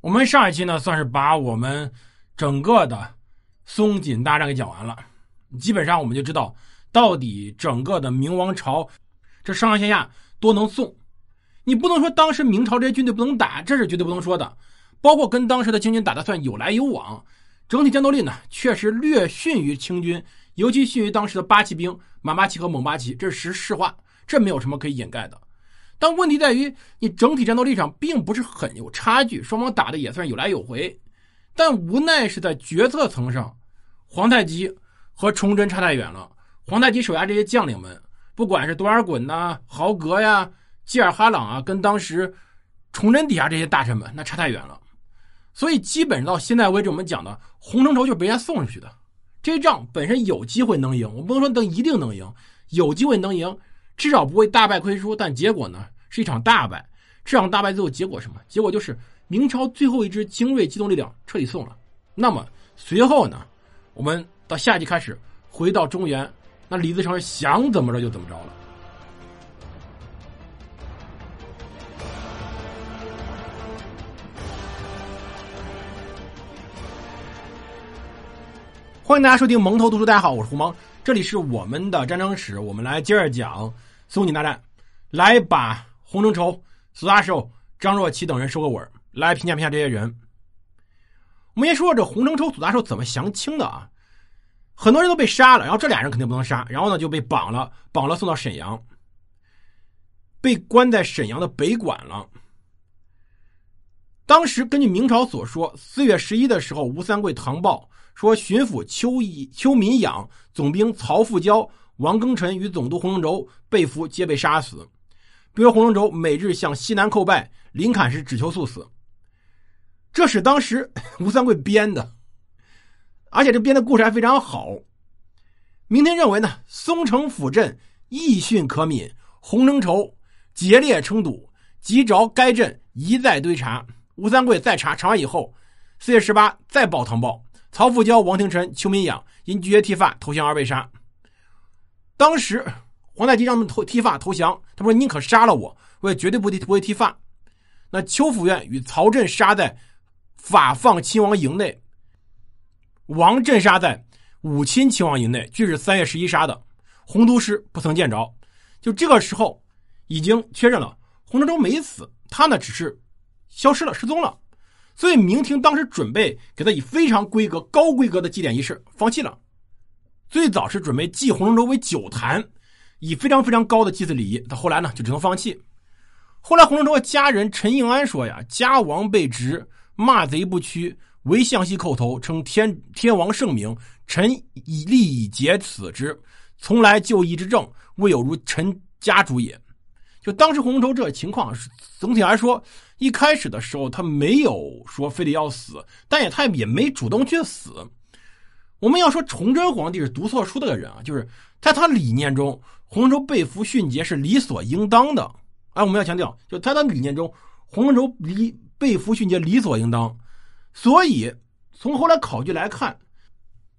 我们上一期呢，算是把我们整个的松锦大战给讲完了。基本上我们就知道，到底整个的明王朝这上上下下多能送。你不能说当时明朝这些军队不能打，这是绝对不能说的。包括跟当时的清军打的算有来有往，整体战斗力呢确实略逊于清军，尤其逊于当时的八旗兵满八旗和蒙八旗，这是实实话，这没有什么可以掩盖的。但问题在于，你整体战斗力上并不是很有差距，双方打的也算有来有回，但无奈是在决策层上，皇太极和崇祯差太远了。皇太极手下这些将领们，不管是多尔衮呐、豪格呀。基尔哈朗啊，跟当时崇祯底下这些大臣们那差太远了，所以基本上到现在为止，我们讲的洪承畴就是被人家送出去的。这仗本身有机会能赢，我不能说能一定能赢，有机会能赢，至少不会大败亏输。但结果呢，是一场大败。这场大败最后结果什么？结果就是明朝最后一支精锐机动力量彻底送了。那么随后呢，我们到下集开始回到中原，那李自成想怎么着就怎么着了。欢迎大家收听蒙头读书，大家好，我是胡蒙，这里是我们的战争史，我们来接着讲松锦大战，来把洪承畴、苏大寿、张若琪等人收个尾来评价评价这些人。我们先说说这洪承畴、苏大寿怎么降清的啊？很多人都被杀了，然后这俩人肯定不能杀，然后呢就被绑了，绑了送到沈阳，被关在沈阳的北馆了。当时根据明朝所说，四月十一的时候，吴三桂唐报。说巡抚邱以邱民养、总兵曹富交、王庚辰与总督洪承畴被俘，皆被杀死。比如洪承畴每日向西南叩拜，临坎时只求速死。这是当时 吴三桂编的，而且这编的故事还非常好。明天认为呢，松城府镇易训可敏，洪承畴劫列称堵，急着该镇一再堆查。吴三桂再查，查完以后，四月十八再报唐报。曹富交、王廷臣、邱民养因拒绝剃发投降而被杀。当时皇太极让他们投剃发投降，他说：“宁可杀了我，我也绝对不剃不会剃发。”那邱府院与曹振杀在法放亲王营内，王振杀在武亲亲王营内，俱是三月十一杀的。洪都师不曾见着。就这个时候，已经确认了洪承畴没死，他呢只是消失了，失踪了。所以明廷当时准备给他以非常规格、高规格的祭奠仪式，放弃了。最早是准备祭洪承畴为九坛，以非常非常高的祭祀礼仪。到后来呢，就只能放弃。后来洪承畴的家人陈应安说呀：“家王被执，骂贼不屈，唯向西叩头，称天天王圣明，臣以力以节此之。从来就义之政，未有如臣家主也。”就当时洪承畴这情况总体来说。一开始的时候，他没有说非得要死，但也他也没主动去死。我们要说崇祯皇帝是读错书的人啊，就是在他理念中，洪承畴被俘殉节是理所应当的。哎，我们要强调，就他的理念中，洪承畴理被俘殉节理所应当。所以从后来考据来看，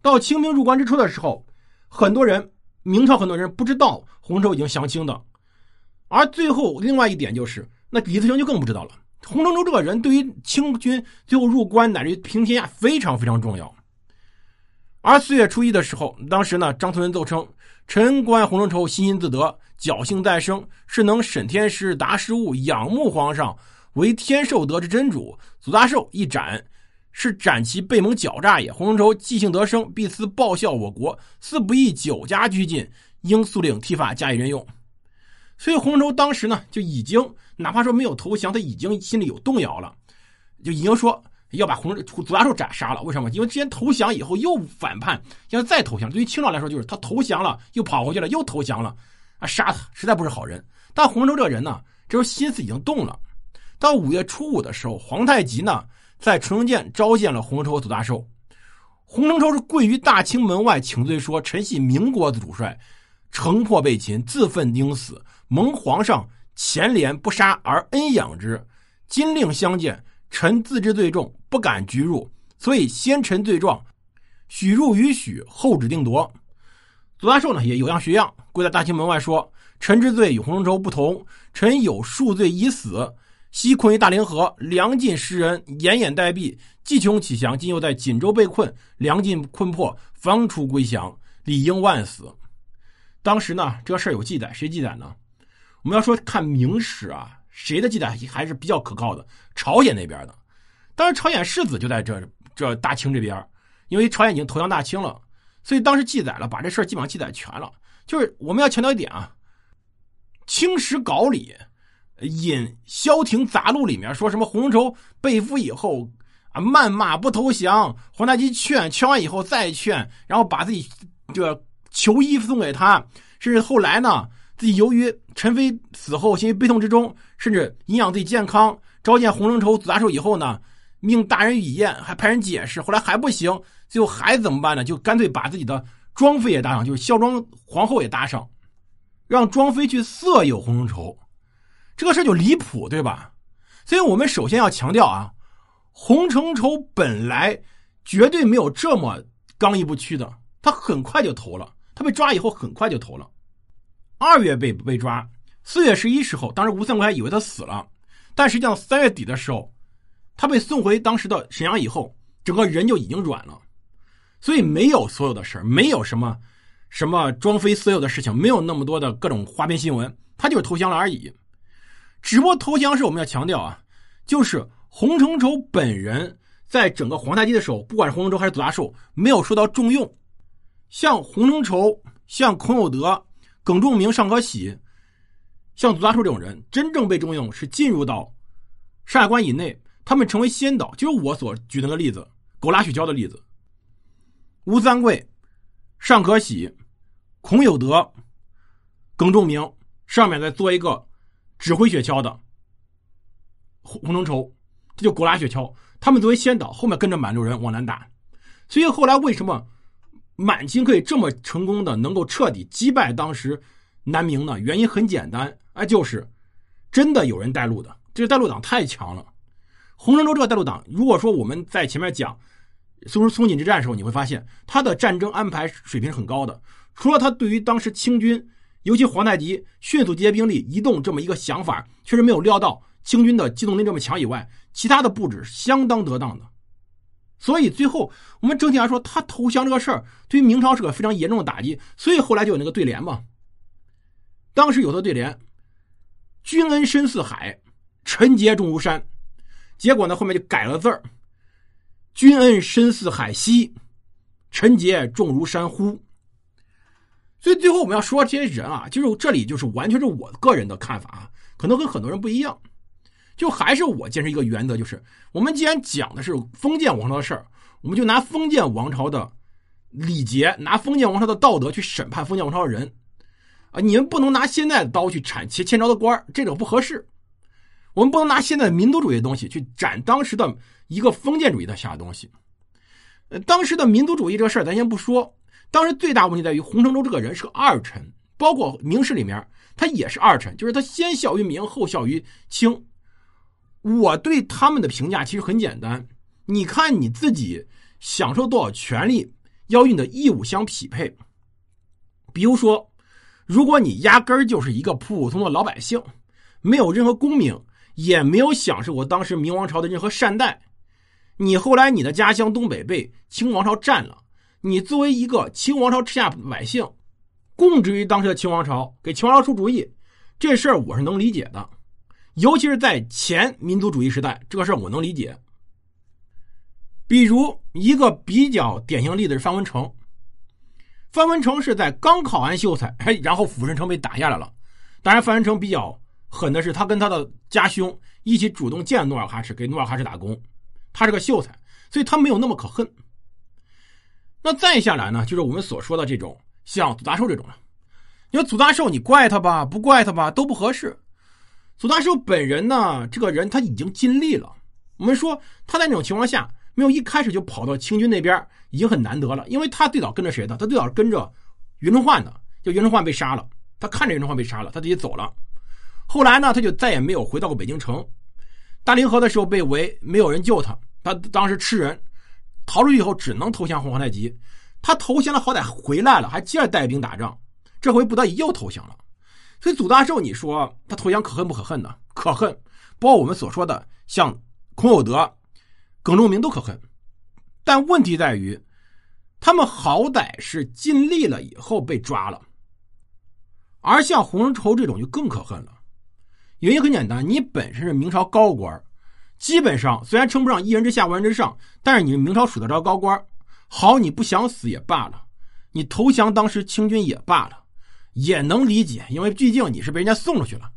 到清兵入关之初的时候，很多人明朝很多人不知道洪承畴已经降清的。而最后另外一点就是，那李自成就更不知道了。洪承畴这个人对于清军最后入关乃至于平天下非常非常重要。而四月初一的时候，当时呢，张存仁奏称：“臣观洪承畴心心自得，侥幸再生，是能审天时，达时务，仰慕皇上为天授德之真主。祖大寿一斩，是斩其背蒙狡诈也。洪承畴既幸得生，必思报效我国，似不宜久加拘禁，应速令剃发加以任用。”所以洪承畴当时呢，就已经哪怕说没有投降，他已经心里有动摇了，就已经说要把洪祖大寿斩杀了。为什么？因为之前投降以后又反叛，要再投降。对于清朝来说，就是他投降了，又跑回去了，又投降了，啊，杀他实在不是好人。但洪承畴这个人呢，这时候心思已经动了。到五月初五的时候，皇太极呢在崇圣殿召见了洪承畴和祖大寿。洪承畴是跪于大清门外请罪，说：“臣系明国的主帅，城破被擒，自奋钉死。”蒙皇上前怜不杀而恩养之，今令相见，臣自知罪重，不敢拘入，所以先陈罪状，许入与许，后指定夺。左大寿呢也有样学样，跪在大清门外说：“臣之罪与洪承畴不同，臣有数罪已死，西困于大凌河，粮尽失人，奄奄待毙，既穷其降。今又在锦州被困，粮尽困迫，方出归降，理应万死。当时呢，这事儿有记载，谁记载呢？我们要说看明史啊，谁的记载还是比较可靠的？朝鲜那边的。当时朝鲜世子就在这这大清这边，因为朝鲜已经投降大清了，所以当时记载了，把这事儿基本上记载全了。就是我们要强调一点啊，《清史稿》里。引《萧亭杂录》里面说什么洪承畴被俘以后啊，谩骂不投降，皇太极劝，劝完以后再劝，然后把自己这个囚衣送给他，甚至后来呢，自己由于陈妃死后陷于悲痛之中，甚至影响自己健康，召见洪承畴、祖大寿以后呢，命大人与宴，还派人解释，后来还不行，最后还怎么办呢？就干脆把自己的庄妃也搭上，就是孝庄皇后也搭上，让庄妃去色诱洪承畴。这个事就离谱，对吧？所以我们首先要强调啊，洪承畴本来绝对没有这么刚毅不屈的，他很快就投了。他被抓以后很快就投了。二月被被抓，四月十一时候，当时吴三桂还以为他死了，但实际上三月底的时候，他被送回当时的沈阳以后，整个人就已经软了。所以没有所有的事没有什么什么庄飞所有的事情，没有那么多的各种花边新闻，他就是投降了而已。只不过投降是我们要强调啊，就是洪承畴本人在整个皇太极的时候，不管是洪承畴还是祖大寿，没有受到重用。像洪承畴、像孔有德、耿仲明、尚可喜，像祖大寿这种人，真正被重用是进入到山海关以内，他们成为先导。就是我所举那个例子，狗拉雪橇的例子。吴三桂、尚可喜、孔有德、耿仲明上面再做一个。指挥雪橇的洪洪承畴，这就狗拉雪橇。他们作为先导，后面跟着满洲人往南打。所以后来为什么满清可以这么成功的能够彻底击败当时南明呢？原因很简单，哎，就是真的有人带路的。这个带路党太强了。洪承畴这个带路党，如果说我们在前面讲松松锦之战的时候，你会发现他的战争安排水平很高的。除了他对于当时清军。尤其皇太极迅速集结兵力移动这么一个想法，确实没有料到清军的机动力这么强以外，其他的布置相当得当的。所以最后我们整体来说，他投降这个事儿对于明朝是个非常严重的打击。所以后来就有那个对联嘛，当时有的对联：“君恩深似海，臣节重如山。”结果呢，后面就改了字儿：“君恩深似海兮，臣节重如山乎。”所以最后我们要说这些人啊，就是这里就是完全是我个人的看法啊，可能跟很多人不一样。就还是我坚持一个原则，就是我们既然讲的是封建王朝的事儿，我们就拿封建王朝的礼节，拿封建王朝的道德去审判封建王朝的人啊！你们不能拿现在的刀去铲前前朝的官这种不合适。我们不能拿现在民族主义的东西去斩当时的一个封建主义的下的东西。呃，当时的民族主义这个事儿，咱先不说。当时最大问题在于洪承畴这个人是个二臣，包括明史里面他也是二臣，就是他先效于明，后效于清。我对他们的评价其实很简单，你看你自己享受多少权利，要与你的义务相匹配。比如说，如果你压根儿就是一个普普通的老百姓，没有任何功名，也没有享受过当时明王朝的任何善待，你后来你的家乡东北被清王朝占了。你作为一个清王朝之下百姓，供职于当时的清王朝，给清王朝出主意，这事儿我是能理解的。尤其是在前民族主义时代，这个事儿我能理解。比如一个比较典型例子是范文成，范文成是在刚考完秀才，哎，然后抚顺城被打下来了。当然，范文成比较狠的是，他跟他的家兄一起主动见努尔哈赤，给努尔哈赤打工。他是个秀才，所以他没有那么可恨。那再下来呢，就是我们所说的这种像祖大寿这种了。你说祖大寿，你怪他吧，不怪他吧，都不合适。左大寿本人呢，这个人他已经尽力了。我们说他在那种情况下，没有一开始就跑到清军那边，已经很难得了。因为他最早跟着谁的？他最早是跟着袁崇焕的。就袁崇焕被杀了，他看着袁崇焕被杀了，他自己走了。后来呢，他就再也没有回到过北京城。大凌河的时候被围，没有人救他，他当时吃人。逃出去以后，只能投降皇太极。他投降了，好歹回来了，还接着带兵打仗。这回不得已又投降了。所以祖大寿，你说他投降可恨不可恨呢？可恨。包括我们所说的像孔有德、耿仲明都可恨。但问题在于，他们好歹是尽力了以后被抓了，而像洪承畴这种就更可恨了。原因很简单，你本身是明朝高官，基本上虽然称不上一人之下万人之上，但是你是明朝数得着高官。好，你不想死也罢了，你投降当时清军也罢了，也能理解，因为毕竟你是被人家送出去了。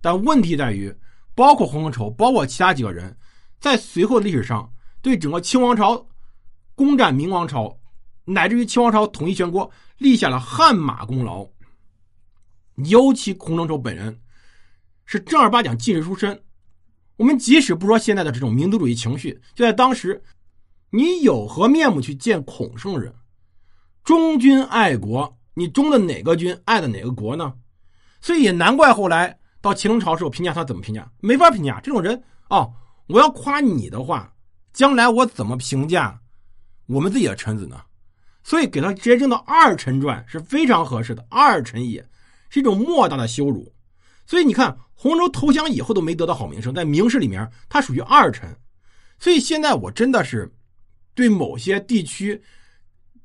但问题在于，包括洪承畴，包括其他几个人，在随后历史上，对整个清王朝攻占明王朝，乃至于清王朝统一全国，立下了汗马功劳。尤其洪承畴本人。是正儿八经进士出身，我们即使不说现在的这种民族主义情绪，就在当时，你有何面目去见孔圣人？忠君爱国，你忠的哪个君，爱的哪个国呢？所以也难怪后来到乾隆朝时候评价他怎么评价？没法评价这种人哦。我要夸你的话，将来我怎么评价我们自己的臣子呢？所以给他直接扔到二臣传是非常合适的。二臣也是一种莫大的羞辱。所以你看，洪州投降以后都没得到好名声，在明史里面他属于二臣。所以现在我真的是对某些地区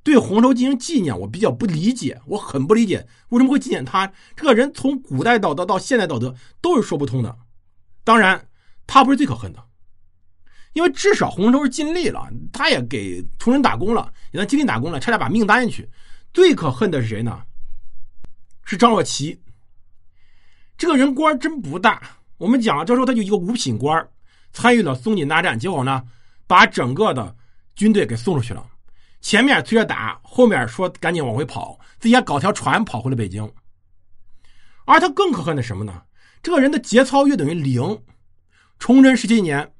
对洪州进行纪念，我比较不理解，我很不理解为什么会纪念他这个人。从古代道德到现代道德都是说不通的。当然，他不是最可恨的，因为至少洪州是尽力了，他也给崇祯打工了，也在尽力打工了，差点把命搭进去。最可恨的是谁呢？是张若琪。这个人官真不大，我们讲了，这时候他就一个五品官，参与了松锦大战，结果呢，把整个的军队给送出去了。前面催着打，后面说赶紧往回跑，自己还搞条船跑回了北京。而他更可恨的什么呢？这个人的节操约等于零。崇祯十七年，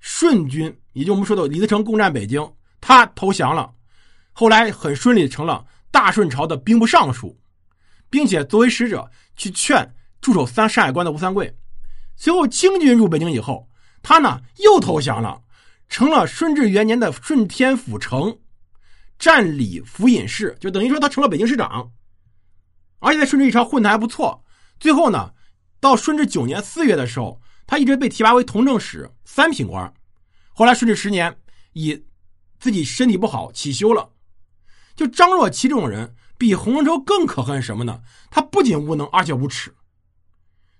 顺军，也就我们说的李自成攻占北京，他投降了，后来很顺利成了大顺朝的兵部尚书。并且作为使者去劝驻守三山海关的吴三桂。随后清军入北京以后，他呢又投降了，成了顺治元年的顺天府丞，占理府尹事，就等于说他成了北京市长。而且在顺治一朝混的还不错。最后呢，到顺治九年四月的时候，他一直被提拔为同政使三品官。后来顺治十年，以自己身体不好起休了。就张若琪这种人。比洪承畴更可恨什么呢？他不仅无能，而且无耻，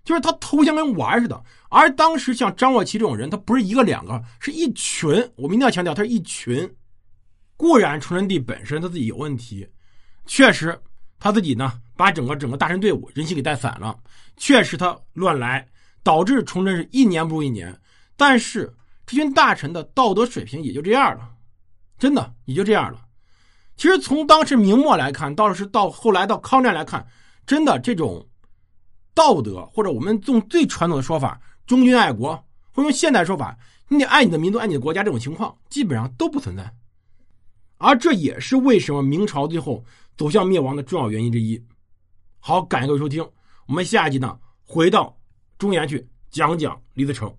就是他投降跟玩似的。而当时像张若琪这种人，他不是一个两个，是一群。我们一定要强调，他是一群。固然崇祯帝本身他自己有问题，确实他自己呢把整个整个大臣队伍人心给带散了，确实他乱来，导致崇祯是一年不如一年。但是这群大臣的道德水平也就这样了，真的也就这样了。其实从当时明末来看，到是到后来到抗战来看，真的这种道德，或者我们用最传统的说法“忠君爱国”，或用现代说法“你得爱你的民族，爱你的国家”这种情况，基本上都不存在。而这也是为什么明朝最后走向灭亡的重要原因之一。好，感谢各位收听，我们下一集呢，回到中原去讲讲李自成。